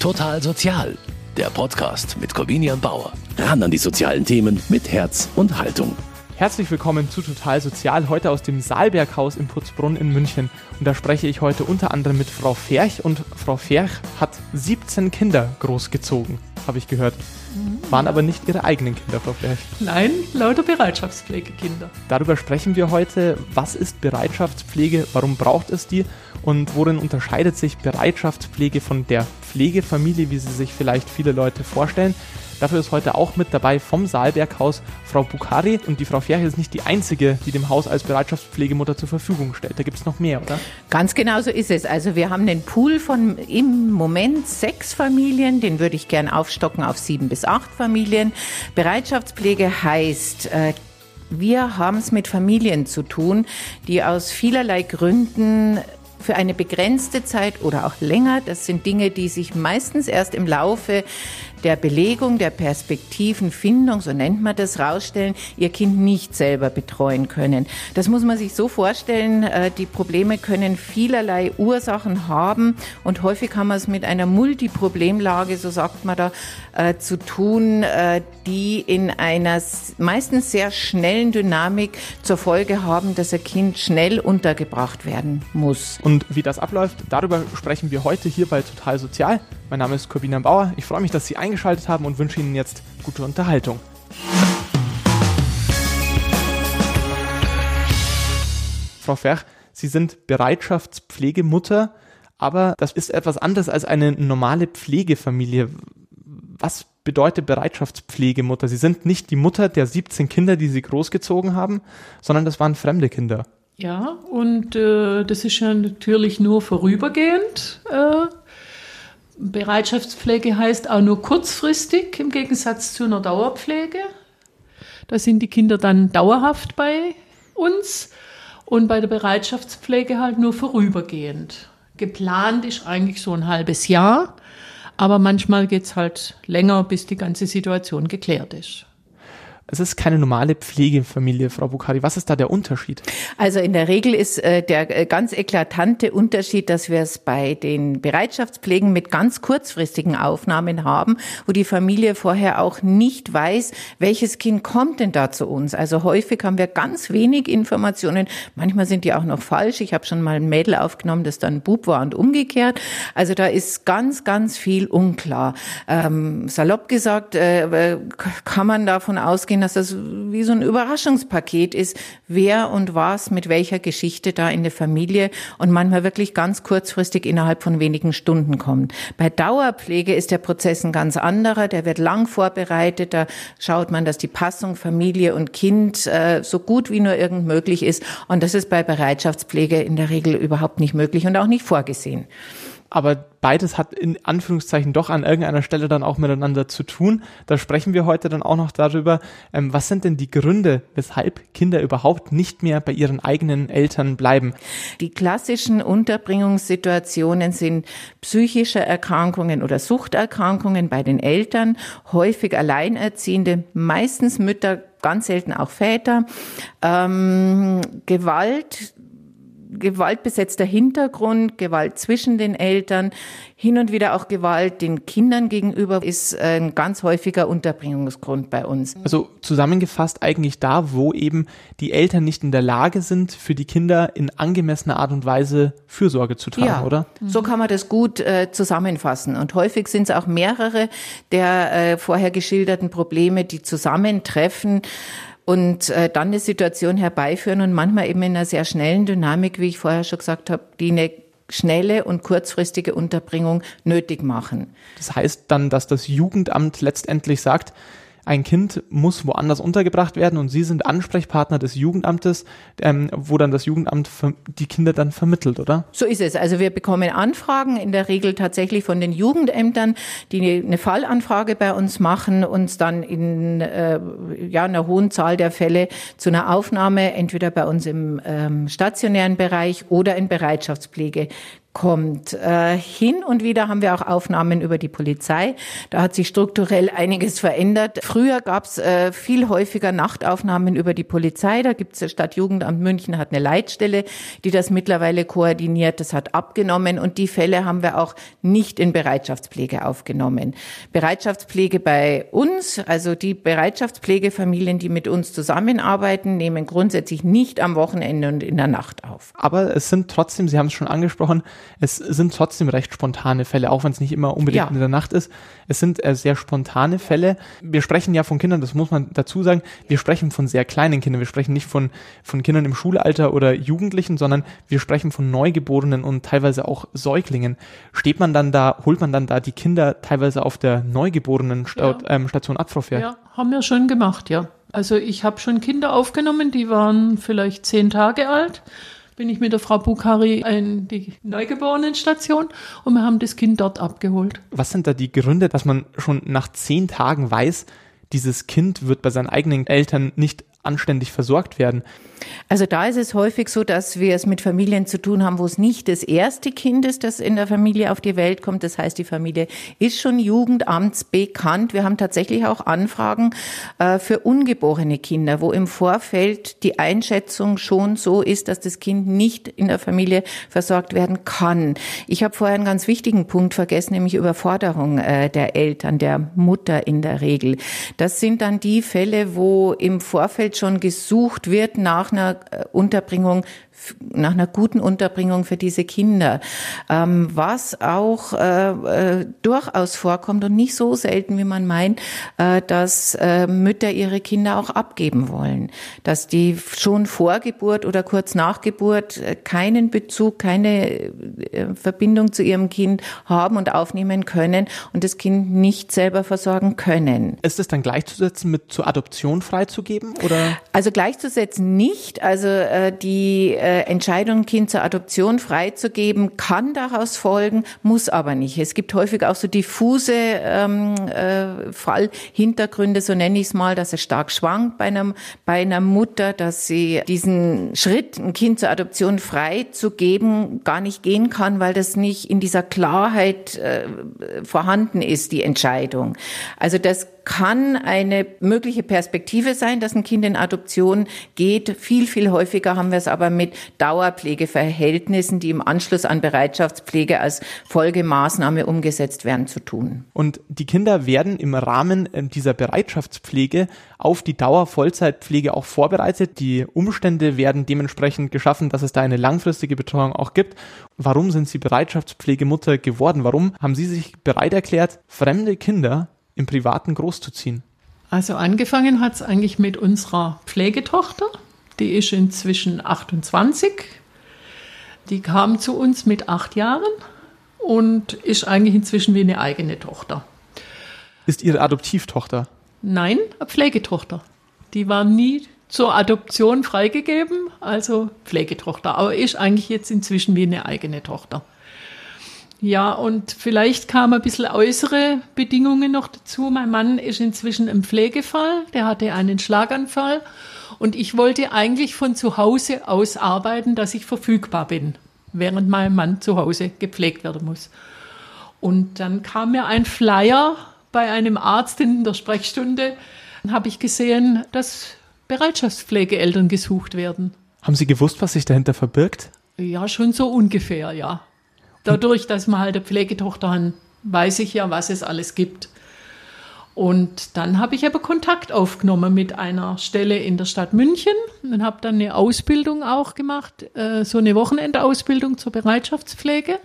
Total Sozial, der Podcast mit Corvinian Bauer. Ran an die sozialen Themen mit Herz und Haltung. Herzlich willkommen zu Total Sozial, heute aus dem Saalberghaus in Putzbrunn in München. Und da spreche ich heute unter anderem mit Frau Ferch und Frau Ferch hat 17 Kinder großgezogen, habe ich gehört. Waren aber nicht ihre eigenen Kinder, Frau Ferch. Nein, lauter Bereitschaftspflegekinder. Darüber sprechen wir heute. Was ist Bereitschaftspflege? Warum braucht es die? Und worin unterscheidet sich Bereitschaftspflege von der Pflegefamilie, wie sie sich vielleicht viele Leute vorstellen? Dafür ist heute auch mit dabei vom Saalberghaus Frau Bukari. Und die Frau Ferch ist nicht die einzige, die dem Haus als Bereitschaftspflegemutter zur Verfügung stellt. Da gibt es noch mehr, oder? Ganz genau so ist es. Also wir haben einen Pool von im Moment sechs Familien. Den würde ich gern aufstocken auf sieben bis acht Familien. Bereitschaftspflege heißt, äh, wir haben es mit Familien zu tun, die aus vielerlei Gründen für eine begrenzte Zeit oder auch länger, das sind Dinge, die sich meistens erst im Laufe der Belegung, der Perspektivenfindung, so nennt man das, rausstellen, ihr Kind nicht selber betreuen können. Das muss man sich so vorstellen, äh, die Probleme können vielerlei Ursachen haben und häufig haben wir es mit einer Multiproblemlage, so sagt man da, äh, zu tun, äh, die in einer meistens sehr schnellen Dynamik zur Folge haben, dass ein Kind schnell untergebracht werden muss. Und wie das abläuft, darüber sprechen wir heute hier bei Total Sozial. Mein Name ist Corbina Bauer. Ich freue mich, dass Sie eingeschaltet haben und wünsche Ihnen jetzt gute Unterhaltung. Frau Ferch, Sie sind Bereitschaftspflegemutter, aber das ist etwas anderes als eine normale Pflegefamilie. Was bedeutet Bereitschaftspflegemutter? Sie sind nicht die Mutter der 17 Kinder, die Sie großgezogen haben, sondern das waren fremde Kinder. Ja, und äh, das ist ja natürlich nur vorübergehend. Äh, Bereitschaftspflege heißt auch nur kurzfristig im Gegensatz zu einer Dauerpflege. Da sind die Kinder dann dauerhaft bei uns und bei der Bereitschaftspflege halt nur vorübergehend. Geplant ist eigentlich so ein halbes Jahr, aber manchmal geht's halt länger, bis die ganze Situation geklärt ist. Es ist keine normale Pflegefamilie, Frau Bukhari. Was ist da der Unterschied? Also in der Regel ist äh, der äh, ganz eklatante Unterschied, dass wir es bei den Bereitschaftspflegen mit ganz kurzfristigen Aufnahmen haben, wo die Familie vorher auch nicht weiß, welches Kind kommt denn da zu uns. Also häufig haben wir ganz wenig Informationen. Manchmal sind die auch noch falsch. Ich habe schon mal ein Mädel aufgenommen, das dann Bub war und umgekehrt. Also da ist ganz, ganz viel unklar. Ähm, salopp gesagt, äh, kann man davon ausgehen, dass das wie so ein Überraschungspaket ist, wer und was mit welcher Geschichte da in der Familie und manchmal wirklich ganz kurzfristig innerhalb von wenigen Stunden kommt. Bei Dauerpflege ist der Prozess ein ganz anderer, der wird lang vorbereitet, da schaut man, dass die Passung Familie und Kind äh, so gut wie nur irgend möglich ist und das ist bei Bereitschaftspflege in der Regel überhaupt nicht möglich und auch nicht vorgesehen aber beides hat in Anführungszeichen doch an irgendeiner Stelle dann auch miteinander zu tun. Da sprechen wir heute dann auch noch darüber, ähm, was sind denn die Gründe, weshalb Kinder überhaupt nicht mehr bei ihren eigenen Eltern bleiben? Die klassischen Unterbringungssituationen sind psychische Erkrankungen oder Suchterkrankungen bei den Eltern, häufig Alleinerziehende, meistens Mütter, ganz selten auch Väter, ähm, Gewalt, gewaltbesetzter Hintergrund, Gewalt zwischen den Eltern, hin und wieder auch Gewalt den Kindern gegenüber ist ein ganz häufiger Unterbringungsgrund bei uns. Also zusammengefasst eigentlich da, wo eben die Eltern nicht in der Lage sind, für die Kinder in angemessener Art und Weise Fürsorge zu tragen, ja, oder? So kann man das gut äh, zusammenfassen. Und häufig sind es auch mehrere der äh, vorher geschilderten Probleme, die zusammentreffen und äh, dann eine Situation herbeiführen und manchmal eben in einer sehr schnellen Dynamik, wie ich vorher schon gesagt habe, die eine schnelle und kurzfristige Unterbringung nötig machen. Das heißt dann, dass das Jugendamt letztendlich sagt, ein Kind muss woanders untergebracht werden und Sie sind Ansprechpartner des Jugendamtes, ähm, wo dann das Jugendamt die Kinder dann vermittelt, oder? So ist es. Also wir bekommen Anfragen in der Regel tatsächlich von den Jugendämtern, die eine Fallanfrage bei uns machen, uns dann in äh, ja, einer hohen Zahl der Fälle zu einer Aufnahme entweder bei uns im ähm, stationären Bereich oder in Bereitschaftspflege kommt. Äh, hin und wieder haben wir auch Aufnahmen über die Polizei. Da hat sich strukturell einiges verändert. Früher gab es äh, viel häufiger Nachtaufnahmen über die Polizei. Da gibt es Stadtjugendamt München hat eine Leitstelle, die das mittlerweile koordiniert. Das hat abgenommen und die Fälle haben wir auch nicht in Bereitschaftspflege aufgenommen. Bereitschaftspflege bei uns, also die Bereitschaftspflegefamilien, die mit uns zusammenarbeiten, nehmen grundsätzlich nicht am Wochenende und in der Nacht auf. Aber es sind trotzdem, Sie haben es schon angesprochen, es sind trotzdem recht spontane Fälle, auch wenn es nicht immer unbedingt ja. in der Nacht ist. Es sind äh, sehr spontane Fälle. Wir sprechen ja von Kindern, das muss man dazu sagen, wir sprechen von sehr kleinen Kindern. Wir sprechen nicht von, von Kindern im Schulalter oder Jugendlichen, sondern wir sprechen von Neugeborenen und teilweise auch Säuglingen. Steht man dann da, holt man dann da die Kinder teilweise auf der Neugeborenen-Station ja. ähm, Station ab, Frau Fair? Ja, haben wir schon gemacht, ja. Also ich habe schon Kinder aufgenommen, die waren vielleicht zehn Tage alt bin ich mit der Frau Bukhari in die Neugeborenenstation und wir haben das Kind dort abgeholt. Was sind da die Gründe, dass man schon nach zehn Tagen weiß, dieses Kind wird bei seinen eigenen Eltern nicht anständig versorgt werden. Also da ist es häufig so, dass wir es mit Familien zu tun haben, wo es nicht das erste Kind ist, das in der Familie auf die Welt kommt. Das heißt, die Familie ist schon jugendamtsbekannt. Wir haben tatsächlich auch Anfragen äh, für ungeborene Kinder, wo im Vorfeld die Einschätzung schon so ist, dass das Kind nicht in der Familie versorgt werden kann. Ich habe vorher einen ganz wichtigen Punkt vergessen, nämlich Überforderung äh, der Eltern, der Mutter in der Regel. Das sind dann die Fälle, wo im Vorfeld schon gesucht wird nach einer äh, Unterbringung nach einer guten Unterbringung für diese Kinder. Ähm, was auch äh, äh, durchaus vorkommt und nicht so selten, wie man meint, äh, dass äh, Mütter ihre Kinder auch abgeben wollen. Dass die schon vor Geburt oder kurz nach Geburt äh, keinen Bezug, keine äh, Verbindung zu ihrem Kind haben und aufnehmen können und das Kind nicht selber versorgen können. Ist es dann gleichzusetzen mit zur Adoption freizugeben? Oder? Also gleichzusetzen nicht. Also die äh, Entscheidung, Kind zur Adoption freizugeben, kann daraus folgen, muss aber nicht. Es gibt häufig auch so diffuse ähm, äh, Fallhintergründe, so nenne ich es mal, dass es stark schwankt bei, einem, bei einer Mutter, dass sie diesen Schritt, ein Kind zur Adoption freizugeben, gar nicht gehen kann, weil das nicht in dieser Klarheit äh, vorhanden ist, die Entscheidung. Also das kann eine mögliche Perspektive sein, dass ein Kind in Adoption geht. Viel, viel häufiger haben wir es aber mit Dauerpflegeverhältnissen, die im Anschluss an Bereitschaftspflege als Folgemaßnahme umgesetzt werden, zu tun. Und die Kinder werden im Rahmen äh, dieser Bereitschaftspflege auf die Dauervollzeitpflege auch vorbereitet. Die Umstände werden dementsprechend geschaffen, dass es da eine langfristige Betreuung auch gibt. Warum sind Sie Bereitschaftspflegemutter geworden? Warum haben Sie sich bereit erklärt, fremde Kinder im Privaten großzuziehen? Also angefangen hat es eigentlich mit unserer Pflegetochter. Die ist inzwischen 28. Die kam zu uns mit acht Jahren und ist eigentlich inzwischen wie eine eigene Tochter. Ist Ihre Adoptivtochter? Nein, eine Pflegetochter. Die war nie zur Adoption freigegeben, also Pflegetochter. Aber ist eigentlich jetzt inzwischen wie eine eigene Tochter. Ja, und vielleicht kamen ein bisschen äußere Bedingungen noch dazu. Mein Mann ist inzwischen im Pflegefall, der hatte einen Schlaganfall und ich wollte eigentlich von zu Hause aus arbeiten, dass ich verfügbar bin, während mein Mann zu Hause gepflegt werden muss. Und dann kam mir ein Flyer bei einem Arzt in der Sprechstunde, habe ich gesehen, dass Bereitschaftspflegeeltern gesucht werden. Haben Sie gewusst, was sich dahinter verbirgt? Ja, schon so ungefähr, ja. Dadurch, dass wir halt eine Pflegetochter haben, weiß ich ja, was es alles gibt. Und dann habe ich aber Kontakt aufgenommen mit einer Stelle in der Stadt München und habe dann eine Ausbildung auch gemacht, äh, so eine Wochenendausbildung zur Bereitschaftspflege.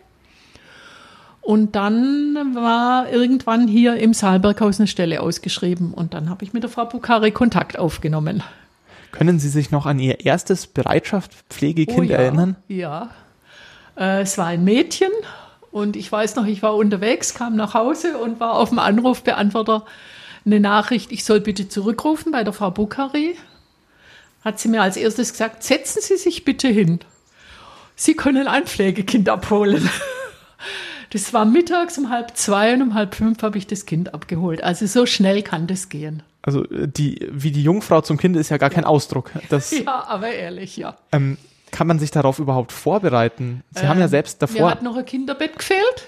Und dann war irgendwann hier im Saalberghaus eine Stelle ausgeschrieben und dann habe ich mit der Frau Bukari Kontakt aufgenommen. Können Sie sich noch an Ihr erstes Bereitschaftspflegekind oh ja, erinnern? Ja, es war ein Mädchen und ich weiß noch, ich war unterwegs, kam nach Hause und war auf dem Anrufbeantworter eine Nachricht, ich soll bitte zurückrufen bei der Frau Bukhari. Hat sie mir als erstes gesagt, setzen Sie sich bitte hin. Sie können ein Pflegekind abholen. Das war mittags um halb zwei und um halb fünf habe ich das Kind abgeholt. Also so schnell kann das gehen. Also äh, die, wie die Jungfrau zum Kind ist ja gar kein Ausdruck. Das, ja, aber ehrlich, ja. Ähm, kann man sich darauf überhaupt vorbereiten? Sie ähm, haben ja ähm, selbst davor. Mir hat noch ein Kinderbett gefehlt.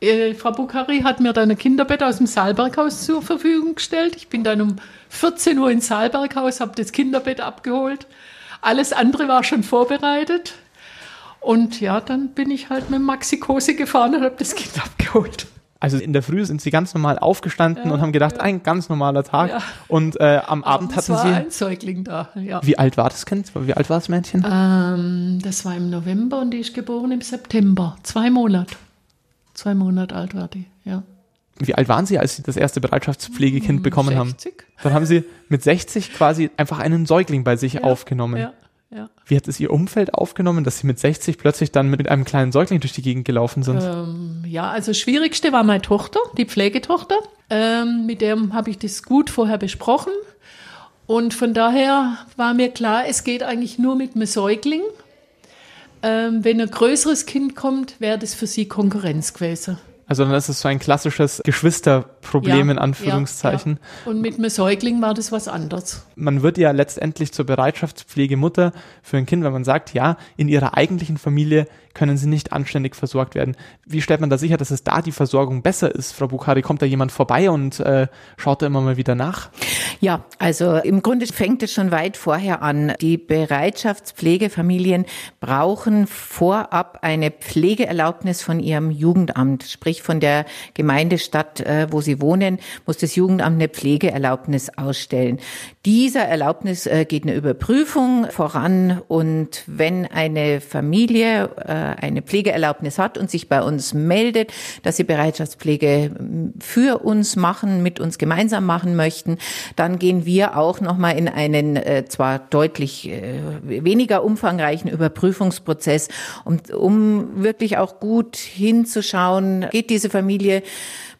Äh, Frau Bukhari hat mir dann ein Kinderbett aus dem Saalberghaus zur Verfügung gestellt. Ich bin dann um 14 Uhr ins Saalberghaus, habe das Kinderbett abgeholt. Alles andere war schon vorbereitet. Und ja, dann bin ich halt mit Maxi Kose gefahren und habe das Kind abgeholt. Also in der Früh sind sie ganz normal aufgestanden ja, und haben gedacht, ja. ein ganz normaler Tag. Ja. Und äh, am Abend hatten war sie. ein Säugling da. Ja. Wie alt war das Kind? Wie alt war das Mädchen? Ähm, das war im November und die ist geboren im September. Zwei Monate. Zwei Monate alt war die, ja. Wie alt waren Sie, als Sie das erste Bereitschaftspflegekind hm, bekommen 60. haben? Dann haben Sie mit 60 quasi einfach einen Säugling bei sich aufgenommen. Ja. Ja. Wie hat es Ihr Umfeld aufgenommen, dass Sie mit 60 plötzlich dann mit einem kleinen Säugling durch die Gegend gelaufen sind? Ähm, ja, also das Schwierigste war meine Tochter, die Pflegetochter. Ähm, mit der habe ich das gut vorher besprochen. Und von daher war mir klar, es geht eigentlich nur mit einem Säugling. Ähm, wenn ein größeres Kind kommt, wäre das für sie Konkurrenz gewesen. Also dann ist es so ein klassisches Geschwisterproblem ja, in Anführungszeichen. Ja, ja. Und mit einem Säugling war das was anderes. Man wird ja letztendlich zur Bereitschaftspflegemutter für ein Kind, wenn man sagt, ja, in ihrer eigentlichen Familie können sie nicht anständig versorgt werden. Wie stellt man da sicher, dass es da die Versorgung besser ist? Frau Bukhari, kommt da jemand vorbei und äh, schaut da immer mal wieder nach? Ja, also im Grunde fängt es schon weit vorher an. Die Bereitschaftspflegefamilien brauchen vorab eine Pflegeerlaubnis von ihrem Jugendamt, sprich von der Gemeindestadt, äh, wo sie wohnen, muss das Jugendamt eine Pflegeerlaubnis ausstellen. Dieser Erlaubnis äh, geht eine Überprüfung voran und wenn eine Familie äh, eine Pflegeerlaubnis hat und sich bei uns meldet, dass sie Bereitschaftspflege für uns machen, mit uns gemeinsam machen möchten, dann gehen wir auch nochmal in einen äh, zwar deutlich äh, weniger umfangreichen Überprüfungsprozess, um, um wirklich auch gut hinzuschauen, geht diese Familie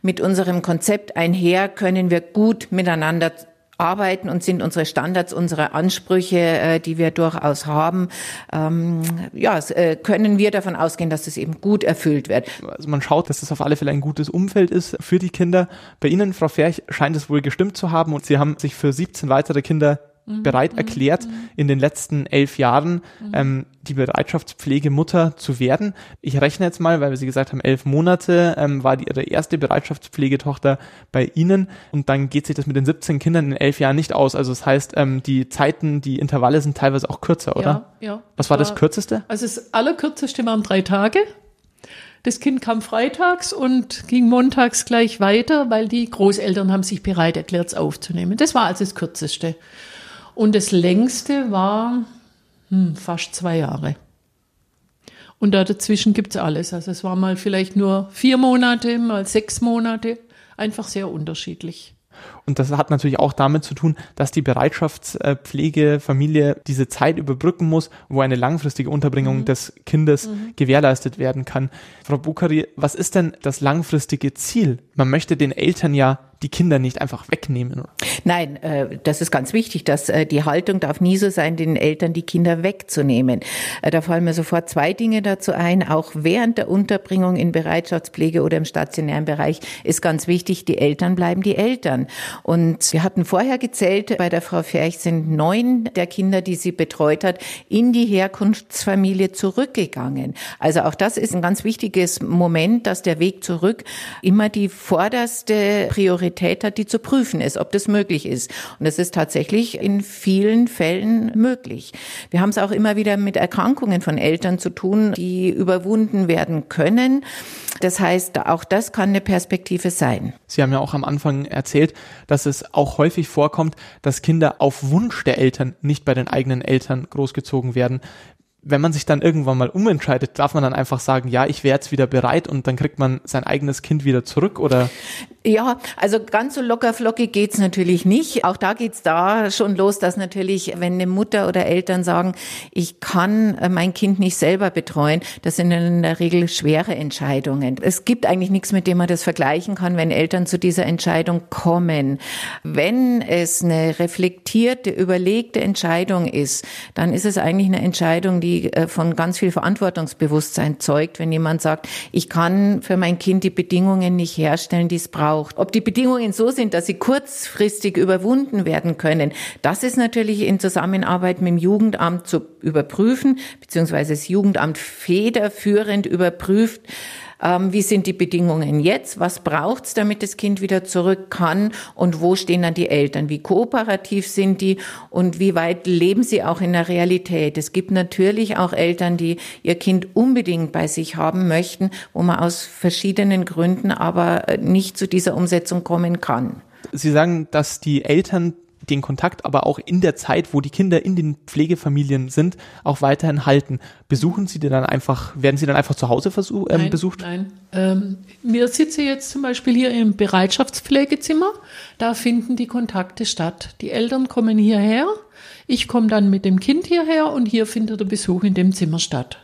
mit unserem Konzept einher, können wir gut miteinander arbeiten und sind unsere Standards, unsere Ansprüche, äh, die wir durchaus haben, ähm, ja, äh, können wir davon ausgehen, dass es eben gut erfüllt wird. Also man schaut, dass das auf alle Fälle ein gutes Umfeld ist für die Kinder. Bei Ihnen, Frau Ferch, scheint es wohl gestimmt zu haben und Sie haben sich für 17 weitere Kinder. Bereit mhm. erklärt, mhm. in den letzten elf Jahren ähm, die Bereitschaftspflegemutter zu werden. Ich rechne jetzt mal, weil wir Sie gesagt haben, elf Monate ähm, war die, Ihre erste Bereitschaftspflegetochter bei Ihnen und dann geht sich das mit den 17 Kindern in elf Jahren nicht aus. Also das heißt, ähm, die Zeiten, die Intervalle sind teilweise auch kürzer, oder? Ja, ja. Was war das kürzeste? Also das allerkürzeste waren drei Tage. Das Kind kam freitags und ging montags gleich weiter, weil die Großeltern haben sich bereit erklärt, es aufzunehmen. Das war also das kürzeste. Und das längste war hm, fast zwei Jahre. Und da dazwischen gibt's alles. Also es war mal vielleicht nur vier Monate, mal sechs Monate. Einfach sehr unterschiedlich. Und das hat natürlich auch damit zu tun, dass die Bereitschaftspflegefamilie diese Zeit überbrücken muss, wo eine langfristige Unterbringung mhm. des Kindes mhm. gewährleistet werden kann. Frau Bukhari, was ist denn das langfristige Ziel? Man möchte den Eltern ja die Kinder nicht einfach wegnehmen. Nein, äh, das ist ganz wichtig, dass äh, die Haltung darf nie so sein, den Eltern die Kinder wegzunehmen. Äh, da fallen mir sofort zwei Dinge dazu ein. Auch während der Unterbringung in Bereitschaftspflege oder im stationären Bereich ist ganz wichtig, die Eltern bleiben die Eltern. Und wir hatten vorher gezählt, bei der Frau Ferch sind neun der Kinder, die sie betreut hat, in die Herkunftsfamilie zurückgegangen. Also auch das ist ein ganz wichtiges Moment, dass der Weg zurück immer die vorderste Priorität hat, die zu prüfen ist, ob das möglich ist. Und es ist tatsächlich in vielen Fällen möglich. Wir haben es auch immer wieder mit Erkrankungen von Eltern zu tun, die überwunden werden können. Das heißt, auch das kann eine Perspektive sein. Sie haben ja auch am Anfang erzählt, dass es auch häufig vorkommt, dass Kinder auf Wunsch der Eltern nicht bei den eigenen Eltern großgezogen werden wenn man sich dann irgendwann mal umentscheidet, darf man dann einfach sagen, ja, ich wäre jetzt wieder bereit und dann kriegt man sein eigenes Kind wieder zurück oder? Ja, also ganz so locker flockig geht's natürlich nicht. Auch da geht's da schon los, dass natürlich, wenn eine Mutter oder Eltern sagen, ich kann äh, mein Kind nicht selber betreuen, das sind in der Regel schwere Entscheidungen. Es gibt eigentlich nichts, mit dem man das vergleichen kann, wenn Eltern zu dieser Entscheidung kommen. Wenn es eine reflektierte, überlegte Entscheidung ist, dann ist es eigentlich eine Entscheidung, die äh, von ganz viel Verantwortungsbewusstsein zeugt, wenn jemand sagt, ich kann für mein Kind die Bedingungen nicht herstellen, die es braucht. Ob die Bedingungen so sind, dass sie kurzfristig überwunden werden können, das ist natürlich in Zusammenarbeit mit dem Jugendamt zu überprüfen, beziehungsweise das Jugendamt federführend überprüft, ähm, wie sind die Bedingungen jetzt, was braucht's, damit das Kind wieder zurück kann und wo stehen dann die Eltern, wie kooperativ sind die und wie weit leben sie auch in der Realität. Es gibt natürlich auch Eltern, die ihr Kind unbedingt bei sich haben möchten, wo man aus verschiedenen Gründen aber äh, nicht zu dieser Umsetzung kommen kann. Sie sagen, dass die Eltern den Kontakt aber auch in der Zeit, wo die Kinder in den Pflegefamilien sind, auch weiterhin halten. Besuchen Sie die dann einfach, werden Sie dann einfach zu Hause versuch, ähm, nein, besucht? Nein, ähm, wir sitzen jetzt zum Beispiel hier im Bereitschaftspflegezimmer. Da finden die Kontakte statt. Die Eltern kommen hierher. Ich komme dann mit dem Kind hierher und hier findet der Besuch in dem Zimmer statt.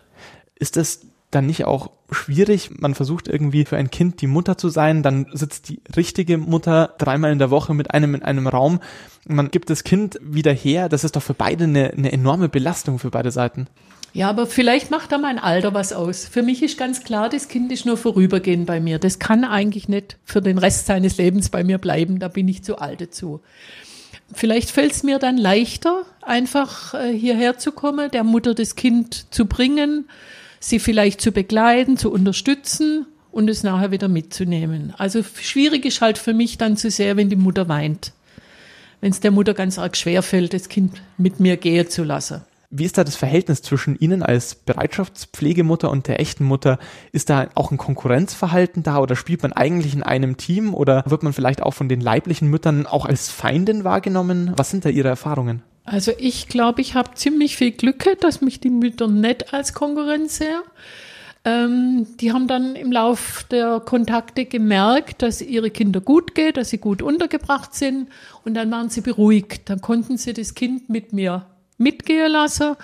Ist das dann nicht auch schwierig? Man versucht irgendwie für ein Kind die Mutter zu sein, dann sitzt die richtige Mutter dreimal in der Woche mit einem in einem Raum. Man gibt das Kind wieder her. Das ist doch für beide eine, eine enorme Belastung für beide Seiten. Ja, aber vielleicht macht da mein Alter was aus. Für mich ist ganz klar, das Kind ist nur vorübergehend bei mir. Das kann eigentlich nicht für den Rest seines Lebens bei mir bleiben. Da bin ich zu alt dazu. Vielleicht fällt es mir dann leichter, einfach äh, hierher zu kommen, der Mutter das Kind zu bringen, sie vielleicht zu begleiten, zu unterstützen und es nachher wieder mitzunehmen. Also schwierig ist halt für mich dann zu sehr, wenn die Mutter weint. Wenn es der Mutter ganz arg schwer fällt, das Kind mit mir gehen zu lassen. Wie ist da das Verhältnis zwischen Ihnen als Bereitschaftspflegemutter und der echten Mutter? Ist da auch ein Konkurrenzverhalten da oder spielt man eigentlich in einem Team oder wird man vielleicht auch von den leiblichen Müttern auch als Feindin wahrgenommen? Was sind da Ihre Erfahrungen? Also ich glaube, ich habe ziemlich viel Glück, dass mich die Mütter nicht als Konkurrenz sehen. Ähm, die haben dann im Lauf der Kontakte gemerkt, dass ihre Kinder gut geht, dass sie gut untergebracht sind und dann waren sie beruhigt. Dann konnten sie das Kind mit mir mitgehen lassen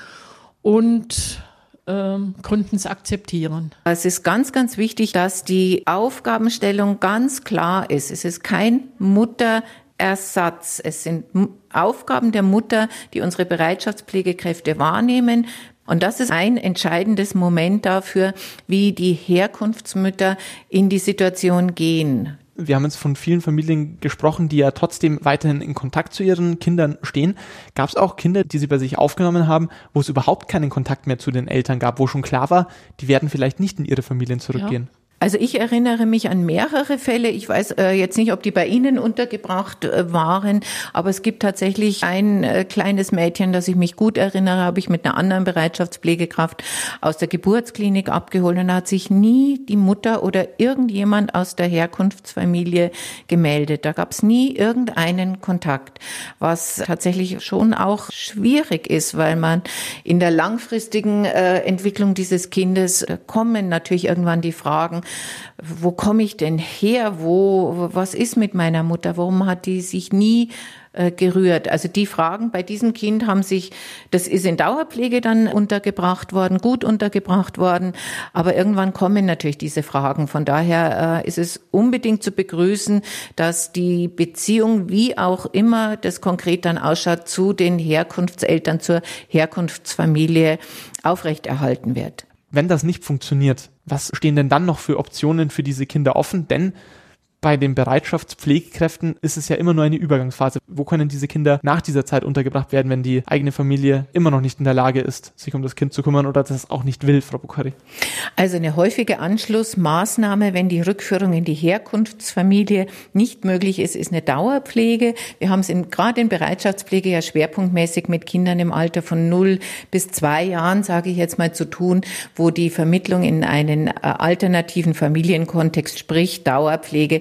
und ähm, konnten es akzeptieren. Es ist ganz, ganz wichtig, dass die Aufgabenstellung ganz klar ist. Es ist kein Mutter Ersatz. Es sind Aufgaben der Mutter, die unsere Bereitschaftspflegekräfte wahrnehmen. Und das ist ein entscheidendes Moment dafür, wie die Herkunftsmütter in die Situation gehen. Wir haben jetzt von vielen Familien gesprochen, die ja trotzdem weiterhin in Kontakt zu ihren Kindern stehen. Gab es auch Kinder, die sie bei sich aufgenommen haben, wo es überhaupt keinen Kontakt mehr zu den Eltern gab, wo schon klar war, die werden vielleicht nicht in ihre Familien zurückgehen? Ja. Also ich erinnere mich an mehrere Fälle. Ich weiß äh, jetzt nicht, ob die bei Ihnen untergebracht äh, waren, aber es gibt tatsächlich ein äh, kleines Mädchen, das ich mich gut erinnere, habe ich mit einer anderen Bereitschaftspflegekraft aus der Geburtsklinik abgeholt und da hat sich nie die Mutter oder irgendjemand aus der Herkunftsfamilie gemeldet. Da gab es nie irgendeinen Kontakt, was tatsächlich schon auch schwierig ist, weil man in der langfristigen Entwicklung dieses Kindes kommen natürlich irgendwann die Fragen, wo komme ich denn her? Wo, was ist mit meiner Mutter? Warum hat die sich nie äh, gerührt? Also die Fragen bei diesem Kind haben sich, das ist in Dauerpflege dann untergebracht worden, gut untergebracht worden, aber irgendwann kommen natürlich diese Fragen. Von daher äh, ist es unbedingt zu begrüßen, dass die Beziehung, wie auch immer das konkret dann ausschaut, zu den Herkunftseltern, zur Herkunftsfamilie aufrechterhalten wird. Wenn das nicht funktioniert, was stehen denn dann noch für Optionen für diese Kinder offen? Denn bei den Bereitschaftspflegekräften ist es ja immer nur eine Übergangsphase. Wo können diese Kinder nach dieser Zeit untergebracht werden, wenn die eigene Familie immer noch nicht in der Lage ist, sich um das Kind zu kümmern oder das auch nicht will, Frau Bukhari? Also eine häufige Anschlussmaßnahme, wenn die Rückführung in die Herkunftsfamilie nicht möglich ist, ist eine Dauerpflege. Wir haben es in, gerade in Bereitschaftspflege ja schwerpunktmäßig mit Kindern im Alter von 0 bis 2 Jahren, sage ich jetzt mal, zu tun, wo die Vermittlung in einen äh, alternativen Familienkontext, sprich Dauerpflege,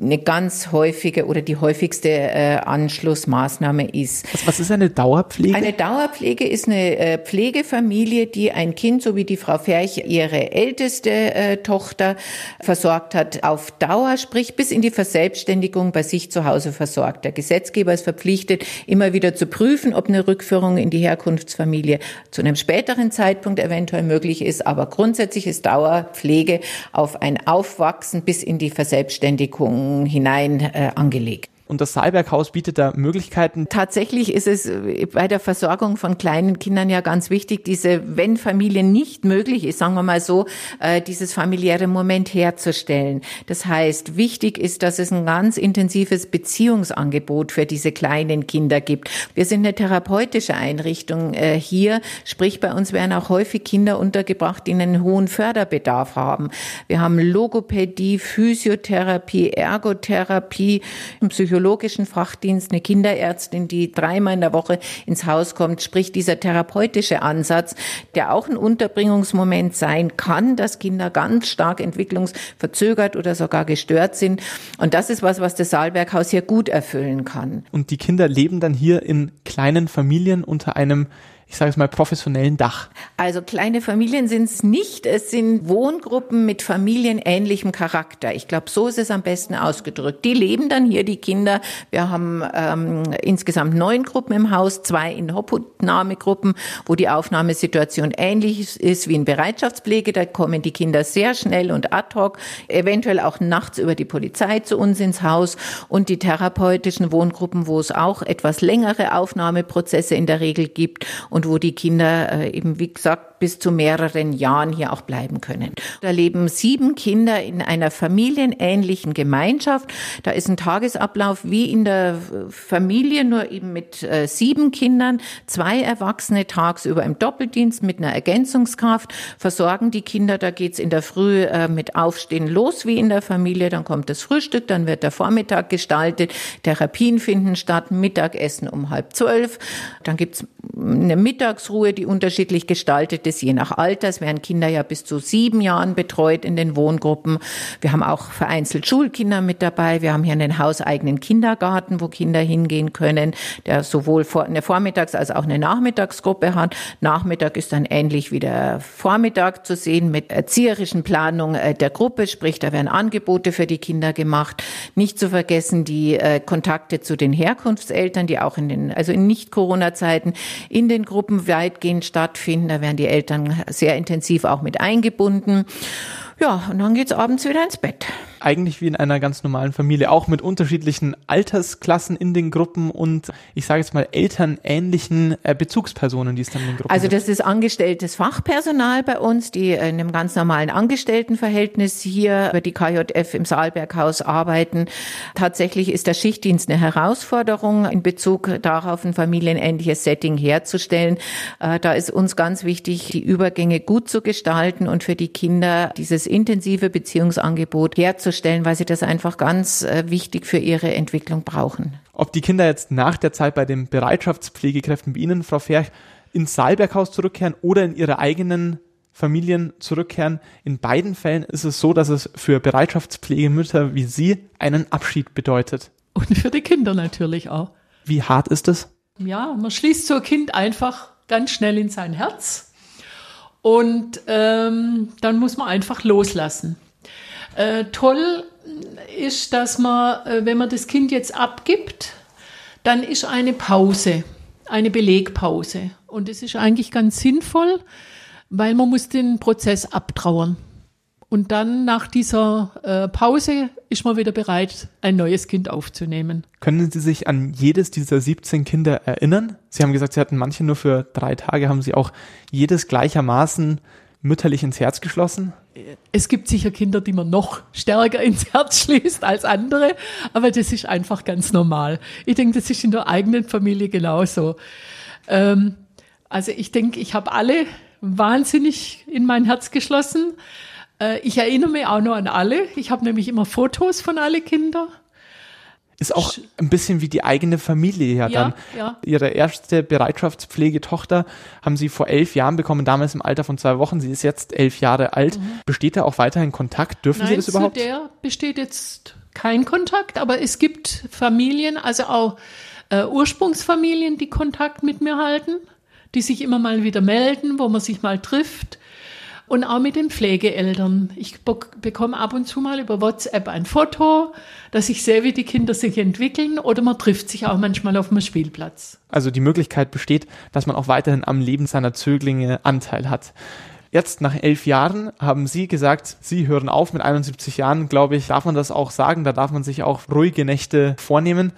eine ganz häufige oder die häufigste äh, Anschlussmaßnahme ist. Was, was ist eine Dauerpflege? Eine Dauerpflege ist eine äh, Pflegefamilie, die ein Kind, so wie die Frau Ferch ihre älteste äh, Tochter versorgt hat, auf Dauer, sprich bis in die Verselbstständigung bei sich zu Hause versorgt. Der Gesetzgeber ist verpflichtet, immer wieder zu prüfen, ob eine Rückführung in die Herkunftsfamilie zu einem späteren Zeitpunkt eventuell möglich ist. Aber grundsätzlich ist Dauerpflege auf ein Aufwachsen bis in die Verselbstständigung hinein äh, angelegt. Und das Saalberghaus bietet da Möglichkeiten. Tatsächlich ist es bei der Versorgung von kleinen Kindern ja ganz wichtig, diese, wenn Familie nicht möglich ist, sagen wir mal so, äh, dieses familiäre Moment herzustellen. Das heißt, wichtig ist, dass es ein ganz intensives Beziehungsangebot für diese kleinen Kinder gibt. Wir sind eine therapeutische Einrichtung äh, hier, sprich bei uns werden auch häufig Kinder untergebracht, die einen hohen Förderbedarf haben. Wir haben Logopädie, Physiotherapie, Ergotherapie, Psychologie, psychologischen Fachdienst, eine Kinderärztin, die dreimal in der Woche ins Haus kommt, sprich dieser therapeutische Ansatz, der auch ein Unterbringungsmoment sein kann, dass Kinder ganz stark entwicklungsverzögert oder sogar gestört sind. Und das ist was, was das Saalberghaus hier gut erfüllen kann. Und die Kinder leben dann hier in kleinen Familien unter einem ich sage es mal, professionellen Dach? Also kleine Familien sind es nicht. Es sind Wohngruppen mit familienähnlichem Charakter. Ich glaube, so ist es am besten ausgedrückt. Die leben dann hier, die Kinder. Wir haben ähm, insgesamt neun Gruppen im Haus, zwei in Obhutnahmegruppen, wo die Aufnahmesituation ähnlich ist wie in Bereitschaftspflege. Da kommen die Kinder sehr schnell und ad hoc, eventuell auch nachts über die Polizei zu uns ins Haus. Und die therapeutischen Wohngruppen, wo es auch etwas längere Aufnahmeprozesse in der Regel gibt und wo die Kinder äh, eben, wie gesagt, bis zu mehreren Jahren hier auch bleiben können. Da leben sieben Kinder in einer familienähnlichen Gemeinschaft. Da ist ein Tagesablauf wie in der Familie, nur eben mit äh, sieben Kindern, zwei Erwachsene tagsüber im Doppeldienst mit einer Ergänzungskraft, versorgen die Kinder. Da geht's in der Früh äh, mit Aufstehen los wie in der Familie. Dann kommt das Frühstück, dann wird der Vormittag gestaltet, Therapien finden statt, Mittagessen um halb zwölf. Dann gibt's eine Mittagsruhe, die unterschiedlich gestaltet ist, je nach Alter. Es werden Kinder ja bis zu sieben Jahren betreut in den Wohngruppen. Wir haben auch vereinzelt Schulkinder mit dabei. Wir haben hier einen hauseigenen Kindergarten, wo Kinder hingehen können, der sowohl eine Vormittags- als auch eine Nachmittagsgruppe hat. Nachmittag ist dann ähnlich wie der Vormittag zu sehen mit erzieherischen Planung äh, der Gruppe, sprich, da werden Angebote für die Kinder gemacht. Nicht zu vergessen die äh, Kontakte zu den Herkunftseltern, die auch in den, also in Nicht-Corona-Zeiten in den Gruppen weitgehend stattfinden. Da werden die Eltern sehr intensiv auch mit eingebunden. Ja, und dann geht's abends wieder ins Bett eigentlich wie in einer ganz normalen Familie, auch mit unterschiedlichen Altersklassen in den Gruppen und ich sage jetzt mal elternähnlichen äh, Bezugspersonen, die es dann in den Gruppen Also das ist angestelltes Fachpersonal bei uns, die in einem ganz normalen Angestelltenverhältnis hier über die KJF im Saalberghaus arbeiten. Tatsächlich ist der Schichtdienst eine Herausforderung in Bezug darauf, ein familienähnliches Setting herzustellen. Äh, da ist uns ganz wichtig, die Übergänge gut zu gestalten und für die Kinder dieses intensive Beziehungsangebot herzustellen herzustellen, weil sie das einfach ganz äh, wichtig für ihre Entwicklung brauchen. Ob die Kinder jetzt nach der Zeit bei den Bereitschaftspflegekräften bei Ihnen, Frau Ferch, ins Saalberghaus zurückkehren oder in ihre eigenen Familien zurückkehren. In beiden Fällen ist es so, dass es für Bereitschaftspflegemütter wie Sie einen Abschied bedeutet. Und für die Kinder natürlich auch. Wie hart ist es? Ja, man schließt so ein Kind einfach ganz schnell in sein Herz. Und ähm, dann muss man einfach loslassen. Äh, toll ist, dass man, äh, wenn man das Kind jetzt abgibt, dann ist eine Pause, eine Belegpause. Und das ist eigentlich ganz sinnvoll, weil man muss den Prozess abtrauern. Und dann nach dieser äh, Pause ist man wieder bereit, ein neues Kind aufzunehmen. Können Sie sich an jedes dieser 17 Kinder erinnern? Sie haben gesagt, Sie hatten manche nur für drei Tage. Haben Sie auch jedes gleichermaßen mütterlich ins Herz geschlossen? Es gibt sicher Kinder, die man noch stärker ins Herz schließt als andere, aber das ist einfach ganz normal. Ich denke, das ist in der eigenen Familie genauso. Ähm, also ich denke, ich habe alle wahnsinnig in mein Herz geschlossen. Äh, ich erinnere mich auch noch an alle. Ich habe nämlich immer Fotos von alle Kinder. Ist auch ein bisschen wie die eigene Familie ja, ja dann. Ja. Ihre erste Bereitschaftspflegetochter haben sie vor elf Jahren bekommen, damals im Alter von zwei Wochen. Sie ist jetzt elf Jahre alt. Mhm. Besteht da auch weiterhin Kontakt? Dürfen Nein, Sie das überhaupt? Zu der besteht jetzt kein Kontakt, aber es gibt Familien, also auch äh, Ursprungsfamilien, die Kontakt mit mir halten, die sich immer mal wieder melden, wo man sich mal trifft und auch mit den Pflegeeltern. Ich bekomme ab und zu mal über WhatsApp ein Foto, dass ich sehe, wie die Kinder sich entwickeln oder man trifft sich auch manchmal auf dem Spielplatz. Also die Möglichkeit besteht, dass man auch weiterhin am Leben seiner Zöglinge Anteil hat. Jetzt nach elf Jahren haben Sie gesagt, Sie hören auf mit 71 Jahren, glaube ich, darf man das auch sagen, da darf man sich auch ruhige Nächte vornehmen.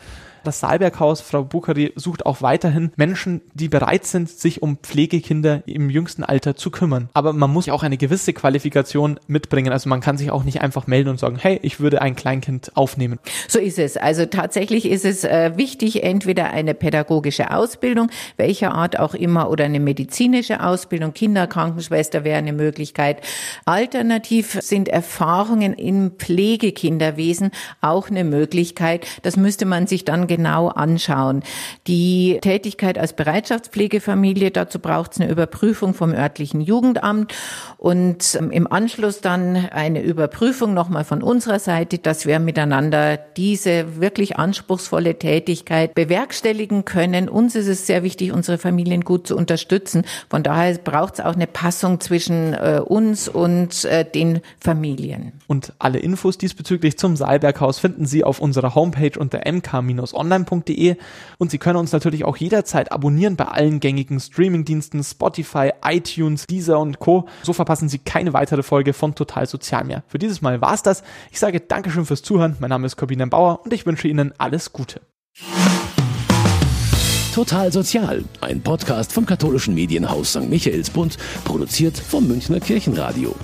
Das Saalberghaus, Frau Bukari, sucht auch weiterhin Menschen, die bereit sind, sich um Pflegekinder im jüngsten Alter zu kümmern. Aber man muss auch eine gewisse Qualifikation mitbringen. Also man kann sich auch nicht einfach melden und sagen, hey, ich würde ein Kleinkind aufnehmen. So ist es. Also tatsächlich ist es äh, wichtig, entweder eine pädagogische Ausbildung, welcher Art auch immer, oder eine medizinische Ausbildung. Kinderkrankenschwester wäre eine Möglichkeit. Alternativ sind Erfahrungen im Pflegekinderwesen auch eine Möglichkeit. Das müsste man sich dann genau anschauen. Die Tätigkeit als Bereitschaftspflegefamilie, dazu braucht es eine Überprüfung vom örtlichen Jugendamt und ähm, im Anschluss dann eine Überprüfung nochmal von unserer Seite, dass wir miteinander diese wirklich anspruchsvolle Tätigkeit bewerkstelligen können. Uns ist es sehr wichtig, unsere Familien gut zu unterstützen. Von daher braucht es auch eine Passung zwischen äh, uns und äh, den Familien. Und alle Infos diesbezüglich zum Saalberghaus finden Sie auf unserer Homepage unter mk-online online.de und Sie können uns natürlich auch jederzeit abonnieren bei allen gängigen Streamingdiensten Spotify, iTunes, Deezer und Co. So verpassen Sie keine weitere Folge von Total Sozial mehr. Für dieses Mal war's das. Ich sage Dankeschön fürs Zuhören. Mein Name ist Corbinian Bauer und ich wünsche Ihnen alles Gute. Total Sozial, ein Podcast vom katholischen Medienhaus St. Michaelsbund, produziert vom Münchner Kirchenradio.